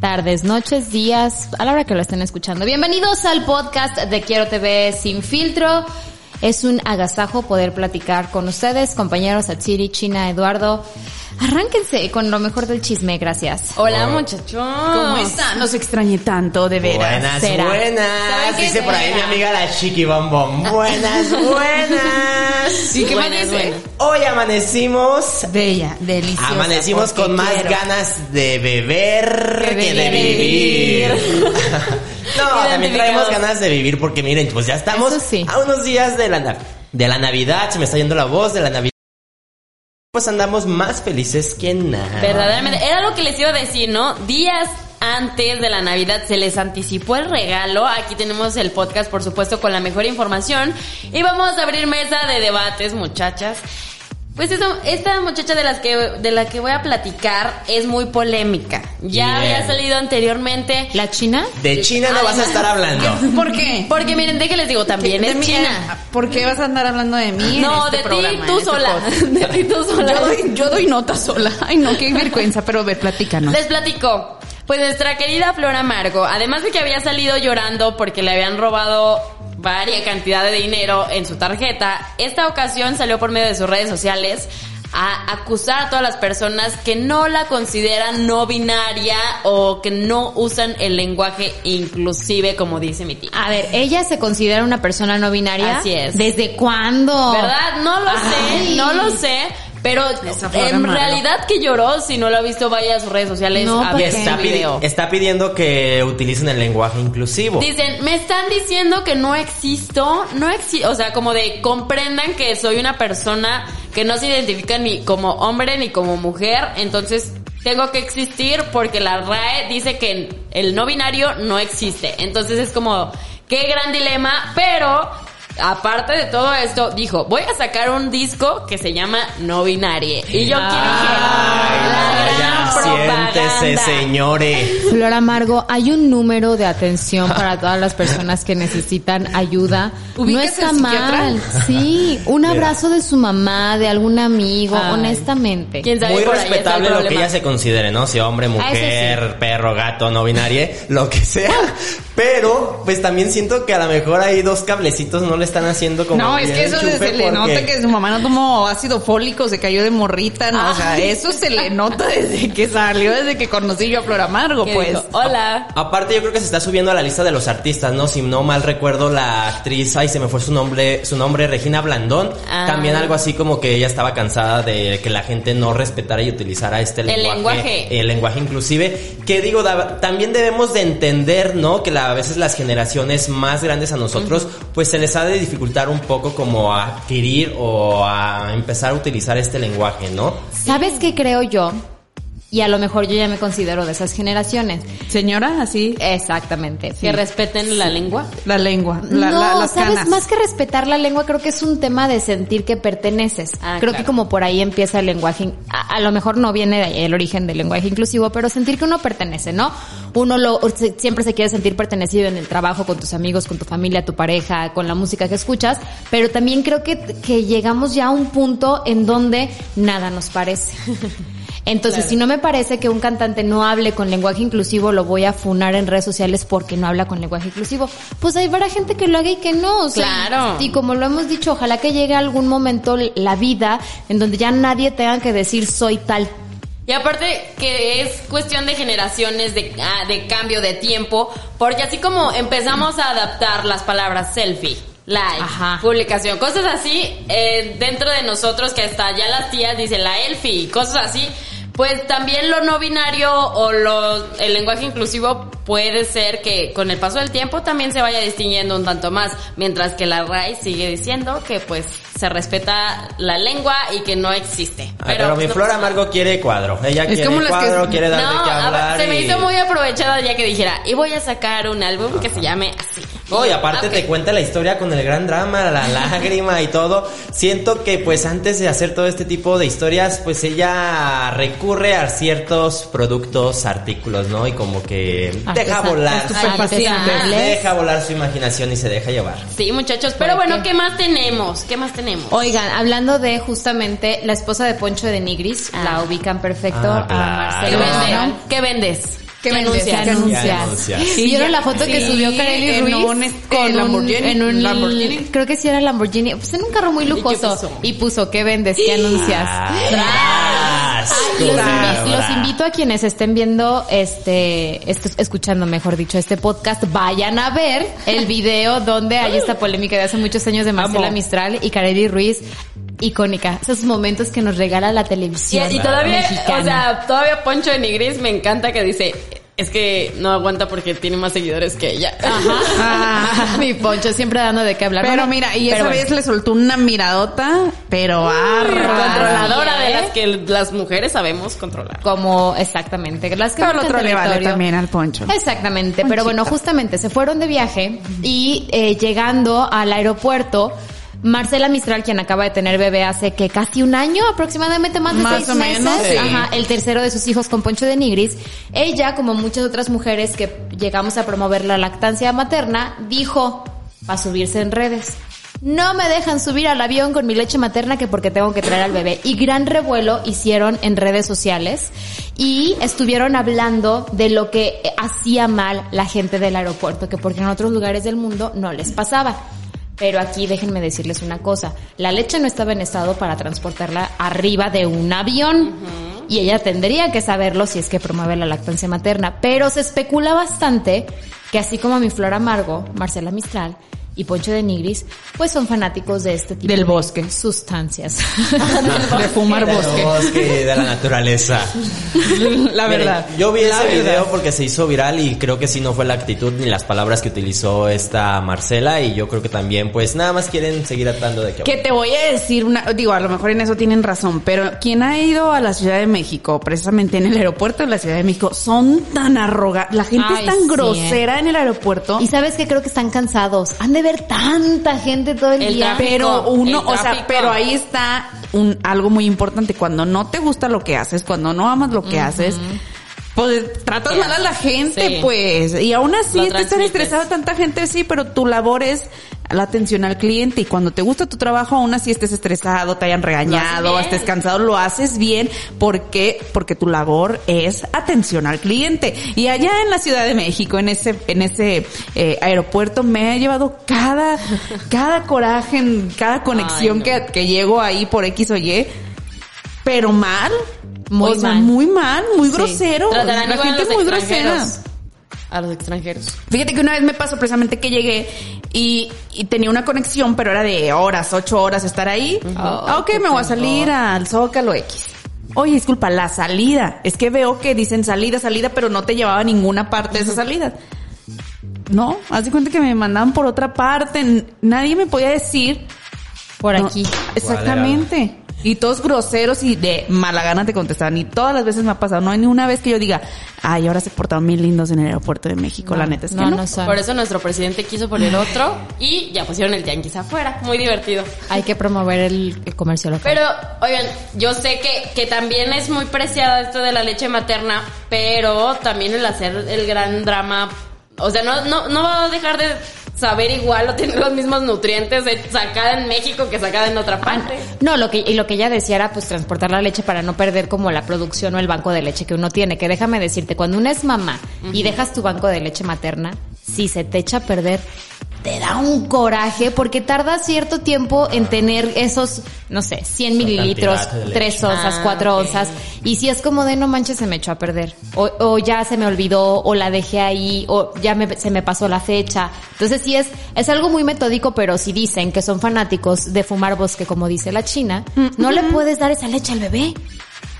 tardes, noches, días, a la hora que lo estén escuchando. Bienvenidos al podcast de Quiero TV Sin Filtro. Es un agasajo poder platicar con ustedes, compañeros Atsiri, China, Eduardo. Arránquense con lo mejor del chisme, gracias. Hola, muchachos. ¿Cómo están? Nos extrañé tanto, de veras. Buenas, Será. buenas. Dice por ahí mi amiga la Chiqui Bombón. Buenas, buenas. ¿Y qué Buenas, buenas. Hoy amanecimos. Bella, deliciosa. Amanecimos con más quiero. ganas de beber Que de vivir. no, también traemos ganas de vivir porque miren, pues ya estamos sí. a unos días de la, de la Navidad. Se me está yendo la voz de la Navidad. Pues andamos más felices que nada. Verdaderamente, era lo que les iba a decir, ¿no? Días antes de la Navidad se les anticipó el regalo. Aquí tenemos el podcast, por supuesto, con la mejor información. Y vamos a abrir mesa de debates, muchachas. Pues eso, esta muchacha de las que de la que voy a platicar es muy polémica. Ya Bien. había salido anteriormente. ¿La China? De China no vas a estar hablando. ¿Por qué? Porque miren, de que les digo, también es China. ¿Por qué vas a andar hablando de mí? en No, este de ti, tú este sola. podcast? De ti, tú sola. Yo doy, yo doy nota sola. Ay, no, qué vergüenza, pero ver, platícanos. Les platico. Pues nuestra querida Flor Amargo, además de que había salido llorando porque le habían robado varia cantidad de dinero en su tarjeta, esta ocasión salió por medio de sus redes sociales a acusar a todas las personas que no la consideran no binaria o que no usan el lenguaje inclusive como dice mi tía. A ver, ¿ella se considera una persona no binaria? Así es. ¿Desde cuándo? ¿Verdad? No lo Ay. sé, no lo sé. Pero en realidad que lloró, si no lo ha visto, vaya a sus redes sociales No, a ¿por Y ver está, pidi- está pidiendo que utilicen el lenguaje inclusivo. Dicen, me están diciendo que no existo, no existo, o sea, como de comprendan que soy una persona que no se identifica ni como hombre ni como mujer, entonces tengo que existir porque la RAE dice que el no binario no existe. Entonces es como, qué gran dilema, pero aparte de todo esto, dijo, voy a sacar un disco que se llama No Binarie. Y yo quiero la gran siéntese, señores. Flor Amargo, hay un número de atención para todas las personas que necesitan ayuda. No ¿Ubicas está mal. Sí, un abrazo de su mamá, de algún amigo, Ay. honestamente. ¿Quién sabe? Muy respetable lo que ella se considere, ¿no? Si hombre, Ah, mujer, perro, gato, no binarie, lo que sea. Pero, pues también siento que a lo mejor hay dos cablecitos no le están haciendo como No, es que eso se le nota que su mamá no tomó ácido fólico, se cayó de morrita, no, o sea, eso se le nota desde que salió, desde que conocí yo a Flor Amargo, Que pues. dijo, Hola. Aparte yo creo que se está subiendo a la lista de los artistas, ¿no? Si no mal recuerdo la actriz, ay se me fue su nombre, su nombre Regina Blandón, Ah. también algo así como que ella estaba cansada de que la gente no respetara y utilizara este El lenguaje, lenguaje. el lenguaje inclusive, que digo, da- también debemos de entender, ¿no? Que la- a veces las generaciones más grandes a nosotros, pues se les ha de dificultar un poco como a adquirir o a empezar a utilizar este lenguaje, ¿no? ¿Sabes qué creo yo? Y a lo mejor yo ya me considero de esas generaciones. Señora, así, Exactamente. Que respeten la lengua. la lengua, la, no, la- las sabes, canas. más que respetar la lengua, creo que es un tema de sentir que perteneces. Ah, creo claro. que como por ahí empieza el lenguaje, a, a lo mejor no viene de ahí el origen del lenguaje inclusivo, pero sentir que uno pertenece, ¿no? Uno lo, se- siempre se quiere sentir pertenecido en el trabajo, con tus amigos, con tu familia, tu pareja, con la música que escuchas, pero también creo que, que llegamos ya a un punto en donde nada nos parece. Entonces, Claro. si no me parece que un cantante no hable con lenguaje inclusivo, lo voy a funar en redes sociales porque no habla con lenguaje inclusivo. Pues hay habrá gente que lo haga y que no. o sea, Claro. Y como lo hemos dicho, ojalá que llegue algún momento la vida en donde ya nadie tenga que decir soy tal. Y aparte que es cuestión de generaciones, de, ah, de cambio de tiempo, porque así como empezamos a adaptar las palabras selfie, like, Ajá. publicación, cosas así, eh, dentro de nosotros que hasta ya las tías dicen la elfie, cosas así, pues también lo no binario o lo, el lenguaje inclusivo puede ser que con el paso del tiempo también se vaya distinguiendo un tanto más, mientras que la RAI sigue diciendo que pues se respeta la lengua y que no existe. Ah, pero, mi no Flor. Amargo quiere cuadro. Ella Es quiere como las que- cuadro, quiere dar de No, qué ver, se me hizo muy aprovechada ya que dijera, y voy a sacar un álbum que se llame así. No, y aparte te cuenta la historia con el gran drama, la lágrima y todo. Siento que pues antes de hacer todo este tipo de historias, pues ella recurre a ciertos productos, artículos, ¿no? Y como que deja volar. Deja volar su imaginación y se deja llevar. Sí, muchachos, pero ¿Por bueno, qué? ¿qué más tenemos? ¿Qué más tenemos? Oigan, hablando de justamente la esposa de Poncho de Nigris, la ubican perfecto Ah. ¿Qué vendes? ¿Qué ¿Qué anuncias? ¿Qué anuncias? ¿Y ¿Vieron la foto que sí, subió Kareli en Ruiz? un, este, con un- Lamborghini, en un Lamborghini. Creo que sí era Lamborghini. Pues en un carro muy qué lujoso. puso? Y puso, ¿qué vendes? ¿Qué anuncias? Ah, los, invito a quienes estén viendo este, esto- escuchando mejor dicho este podcast, vayan a ver el video donde hay esta polémica de hace muchos años de Marcela Amo. Mistral y Kareli Ruiz, icónica. Esos momentos que nos regala la Y, televisión y todavía, mexicana. o sea, todavía Poncho de Nigris me encanta que dice, es que no aguanta porque tiene más seguidores que ella. Ajá. Mi Poncho siempre dando de qué hablar. Pero mira, y pero esa bueno. vez le soltó una miradota, pero arra. Controladora de las que las mujeres sabemos controlar. como exactamente las que Todo el otro le vale también al Poncho. Exactamente, pero bueno, justamente se fueron de viaje y eh, llegando al aeropuerto, Marcela Mistral, quien acaba de tener bebé hace que casi un año, aproximadamente más de Más seis o meses, menos, sí. ajá, el tercero de sus hijos con Poncho de Nigris, ella, como muchas otras mujeres que llegamos a promover la lactancia materna, dijo, para subirse en redes. No me dejan subir al avión con mi leche materna que porque tengo que traer al bebé. Y gran revuelo hicieron en redes sociales y estuvieron hablando de lo que hacía mal la gente del aeropuerto, que porque en otros lugares del mundo no les pasaba. Pero aquí déjenme decirles una cosa, la leche no estaba en estado para transportarla arriba de un avión. Y ella tendría que saberlo si es que promueve la lactancia materna, pero se especula bastante que así como mi Flor Amargo, Marcela Mistral y Poncho de Nigris, pues son fanáticos de este tipo Del de bosque. sustancias. De fumar Del bosque. bosque, de la naturaleza. La Miren, verdad. yo vi La ese verdad. video porque se hizo viral y creo que sí no fue la actitud ni las palabras que utilizó esta Marcela y yo creo que también pues nada más quieren seguir atando de que Que te voy a decir una, digo, a lo mejor en eso tienen razón, pero quien ha ido a la Ciudad de México, precisamente en el aeropuerto de la Ciudad de México, son tan arrogantes, la gente Ay, es tan sí, grosera en el aeropuerto. y sabes que creo que están cansados. Han de ver tanta gente todo el, El día. tráfico. pero uno, el o sea, pero ahí está un algo muy importante. Cuando no te gusta lo que haces, cuando no amas lo que haces, pues tratas ¿Qué mal a la gente, Sí. pues. Y aún así, Lo te están transmites. estresada tanta gente, sí, pero tu labor es la atención al cliente. Y cuando te gusta tu trabajo, aún así estés estresado, te hayan regañado, estés cansado, lo haces bien. porque Porque tu labor es atención al cliente. Y allá en la Ciudad de México, en ese, en ese eh, aeropuerto, me ha llevado cada, cada coraje, en cada conexión Ay, no. que, que llego ahí por X o Y. Pero mal. Muy o sea, mal. muy mal, muy Sí. grosero. Tratarán La gente muy grosera. A los extranjeros. Fíjate que una vez me pasó precisamente que llegué y, y tenía una conexión, pero era de horas, ocho horas estar ahí. Ah, ok, me voy a salir al Zócalo X. Oye, disculpa, la salida. Es que veo que dicen salida, salida, pero no te llevaba a ninguna parte de esa salida. No, haz de cuenta que me mandaban por otra parte. Nadie me podía decir. Por No, aquí. exactamente. Y todos groseros y de mala gana te contestaban. Y todas las veces me ha pasado. No hay ni una vez que yo diga, ay, ahora se portaron bien lindos en el aeropuerto de México. la neta es que no, no. Por eso nuestro presidente quiso poner otro y ya pusieron el yanquis afuera. Muy divertido. Hay que promover el, el comercio local. Pero, oigan, yo sé que, que también es muy preciada esto de la leche materna, pero también el hacer el gran drama, o sea, no, no, no va a dejar de saber igual o tener los mismos nutrientes sacada en México que sacada en otra parte. No, lo que, y lo que ella decía era pues transportar la leche para no perder como la producción o el banco de leche que uno tiene. Que déjame decirte, cuando uno es mamá y dejas tu banco de leche materna, si se te echa a perder, te da un coraje porque tarda cierto tiempo en tener esos, no sé, 100 mililitros, cantidad de leche. 3 onzas, Ah, 4 ok. onzas. Y si es como de no manches, se me echó a perder. O, o ya se me olvidó, o la dejé ahí, o ya me- se me pasó la fecha. Entonces sí es, es algo muy metódico, pero si dicen que son fanáticos de fumar bosque, como dice la China, no le puedes dar esa leche al bebé.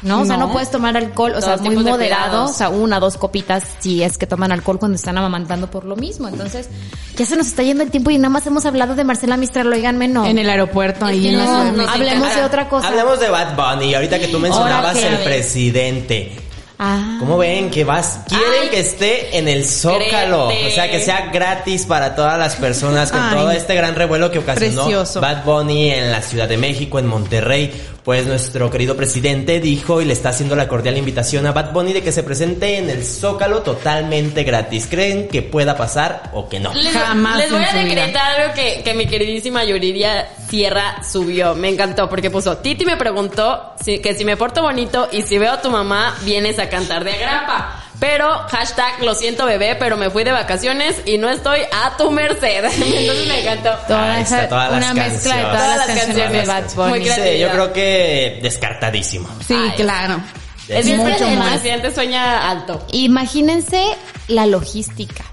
¿No? O sea, no puedes tomar alcohol, o sea, Todos muy tipos de moderado, o sea, una, dos copitas si es que toman alcohol cuando están amamantando por lo mismo. Entonces, ya se nos está yendo el tiempo y nada más hemos hablado de Marcela Mistral, oiganme, no. En el aeropuerto ahí no, no, hablemos de otra cosa. Hablemos de Bad Bunny. Ahorita que tú mencionabas el presidente. Ah. ¿Cómo ven que vas? Quieren Ay. que esté en el Zócalo. Créete. O sea, que sea gratis para todas las personas con Ay. todo este gran revuelo que ocasionó Precioso. Bad Bunny en la Ciudad de México, en Monterrey. Pues nuestro querido presidente dijo y le está haciendo la cordial invitación a Bad Bunny de que se presente en el Zócalo totalmente gratis. ¿Creen que pueda pasar o que no? Les, Jamás les voy a decretar algo que, que mi queridísima Yuridia Sierra subió. Me encantó porque puso, Titi me preguntó si, que si me porto bonito y si veo a tu mamá, vienes a cantar de agrapa. Pero, hashtag, lo siento bebé, pero me fui de vacaciones y no estoy a tu merced. Entonces me encantó. Toda Ahí esa- está, todas una las mezcla de canciones. todas, Todas las canciones de Bad. Bunny. Muy Sí, yo creo que descartadísimo. Sí, Ay. claro. Es mucho el más. presidente sueña alto. Imagínense la logística.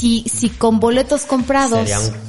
Si, si con boletos comprados. Sería un fue un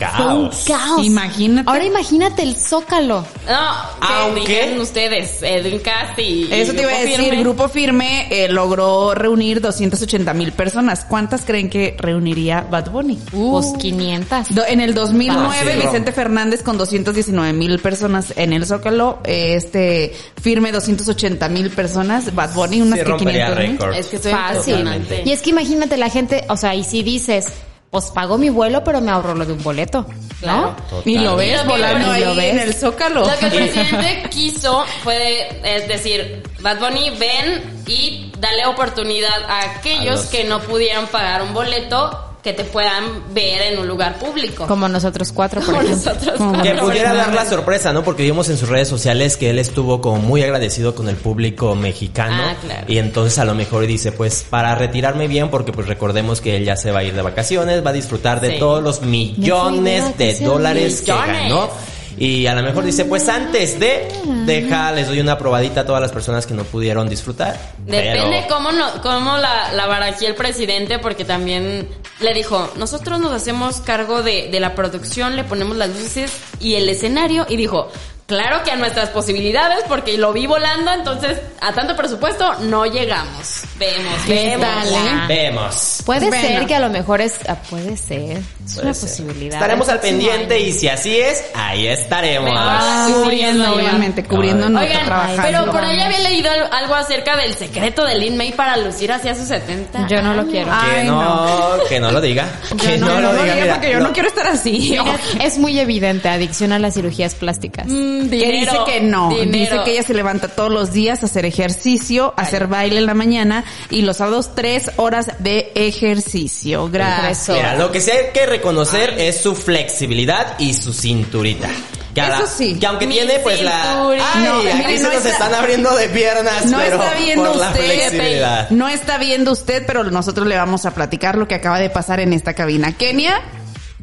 caos. caos. Imagínate. Ahora imagínate el Zócalo. No, que Aunque- dijeron ustedes, Edwin Cast y... Eso te iba a decir, Firme. Grupo Firme eh, logró reunir 280 mil personas. ¿Cuántas creen que reuniría Bad Bunny? Pues 500. Do- en el 2009, Fácil. Vicente Fernández con 219 mil personas en el Zócalo, eh, este firme 280 mil personas, Bad Bunny unas Sí, que rompería 500 mil. récord. Es que estoy Fácil. totalmente. Y es que imagínate la gente, o sea, y si dices, pues pago mi vuelo, pero me ahorro lo de un boleto. Claro. ¿No? Y lo ves volando y ahí lo ves. en el Zócalo. Lo que el presidente quiso fue, es decir, Bad Bunny, ven y dale oportunidad a aquellos A los- que no pudieran pagar un boleto que te puedan ver en un lugar público. Como nosotros cuatro, por Como ejemplo. nosotros. Como- Que pudiera dar la sorpresa, ¿no? Porque vimos en sus redes sociales que él estuvo como muy agradecido con el público mexicano. Ah, claro. Y entonces a lo mejor dice, pues para retirarme bien, porque pues recordemos que él ya se va a ir de vacaciones, va a disfrutar de Sí. todos los millones de dólares que ganó. Y a lo mejor dice, pues antes de, deja, les doy una probadita a todas las personas que no pudieron disfrutar. Depende Pero- cómo, no, cómo la, la barajé el presidente, porque también le dijo, nosotros nos hacemos cargo de, de la producción, le ponemos las luces y el escenario, y dijo, claro que a nuestras posibilidades, porque lo vi volando, entonces a tanto presupuesto no llegamos. Vemos, ¿Qué vemos. tal, eh? Vemos. Puede Bueno. ser que a lo mejor es, ah, puede ser, es Puede una ser. posibilidad. Estaremos al pendiente año. y si así es, ahí estaremos. Ah, cubriendo, sí, obviamente, cubriendo no Oigan, trabajando. pero por ahí había leído al- algo acerca del secreto de Lin May para lucir hacia sus 70. Yo no lo quiero. Que no, que no lo diga. Que no, no, no, lo diga. diga mira, porque yo no quiero estar así. Mira, es muy evidente, adicción a las cirugías plásticas. Mm, Que dice dinero, que no. dinero. Dice que ella se levanta todos los días a hacer ejercicio, a hacer baile en la mañana y los sábados tres horas de ejercicio. Gracias. Mira, lo que sí hay que reconocer es su flexibilidad y su cinturita. Que, Eso la- sí. que aunque Mi tiene pues la... Ay, No, aquí se no nos está- están abriendo de piernas, No pero está viendo por la usted, flexibilidad. No está viendo usted, pero nosotros le vamos a platicar lo que acaba de pasar en esta cabina. Kenia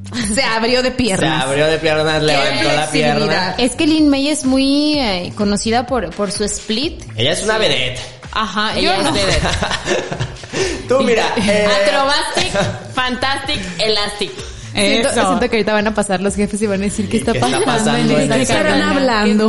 se abrió de Se piernas. abrió de piernas, levantó la pierna. Es que Lin May es muy eh, conocida por, por su split. Ella es una vedette. Ajá, Ella yo es no. de- Tú mira, eh, Acrobatic, Fantastic, Elastic. Siento, siento que ahorita van a pasar los jefes y van a decir qué está ¿Qué está pasando, pasando hablando? ¿Qué ¿Qué estarán hablando?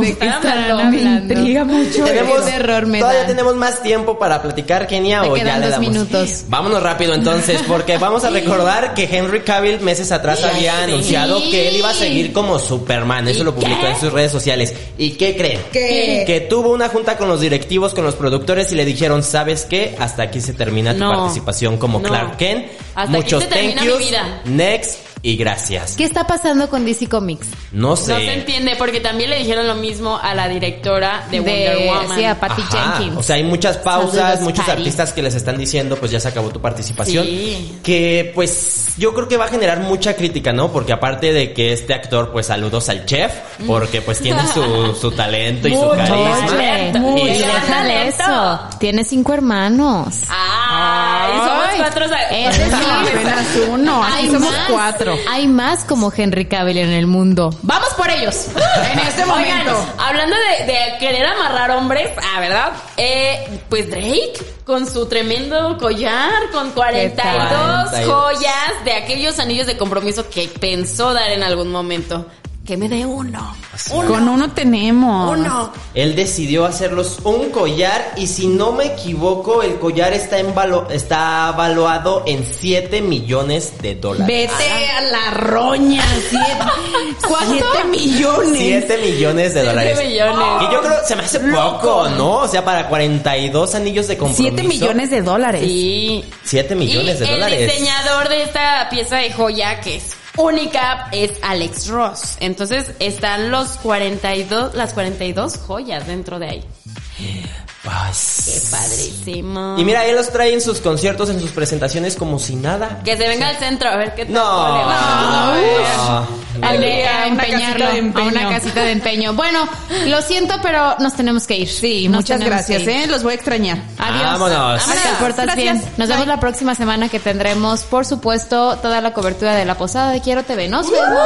Me intriga mucho. tenemos, Qué terror me todavía da. tenemos más tiempo para platicar, Kenia, Me o ya le dos damos. minutos. Vámonos rápido entonces, porque vamos a recordar que Henry Cavill meses atrás había Sí. anunciado que él iba a seguir como Superman. Eso ¿Y lo publicó qué? en sus redes sociales. ¿Y qué creen? ¿Qué? Que tuvo una junta con los directivos, con los productores y le dijeron, ¿sabes qué? Hasta aquí se termina tu No. participación como No. Clark Kent. Hasta aquí se termina thank mi vida. next y gracias. ¿Qué está pasando con DC Comics? No sé. No se entiende porque también le dijeron lo mismo a la directora de, Wonder Woman. Sí, a Patty Ajá, Jenkins. O sea, hay muchas pausas, Saludos, muchos Patty. artistas que les están diciendo, pues ya se acabó tu participación. Sí. Que pues yo creo que va a generar mucha crítica, ¿no? Porque aparte de que este actor, pues saludos al chef, porque pues tiene su, su talento y su Mucho carisma. talento. Y- Mucho eso. Tiene cinco hermanos. Ay. Cuatro. Es decir, Apenas uno, aquí somos cuatro. Hay más como Henry Cavill en el mundo. ¡Vamos por ellos! En este Oigan, momento. hablando de, de querer amarrar hombres, ah, ¿verdad? Eh, pues Drake, con su tremendo collar, con 42 tal? joyas de aquellos anillos de compromiso que pensó dar en algún momento. Que me dé uno. Con uno tenemos. Uno. Él decidió hacerlos un collar y si no me equivoco, el collar está, en valo- está valuado en 7 millones de dólares. Vete a la roña. Siete, Siete millones. 7 millones de dólares. millones. Que yo creo se me hace poco, ¿no? O sea, para 42 anillos de compromiso. Siete millones de dólares. Sí. 7 millones y de dólares. El diseñador de esta pieza de joya que es única es Alex Ross. Entonces están los 42, las 42 joyas dentro de ahí. Qué padrísimo. Y mira, él los trae en sus conciertos, en sus presentaciones como si nada. que se venga al centro a ver qué tal. No. va. No. A, Iré a a una empeñarlo casita de empeño. a una casita de empeño. Bueno, lo siento, pero nos tenemos que ir. Sí, Nos muchas gracias. ¿eh? Los voy a extrañar. Adiós. Vámonos. Vámonos, portas Gracias. bien. Nos vemos Bye. la próxima semana que tendremos, por supuesto, toda la cobertura de la posada de Quiero TV. Nos vemos.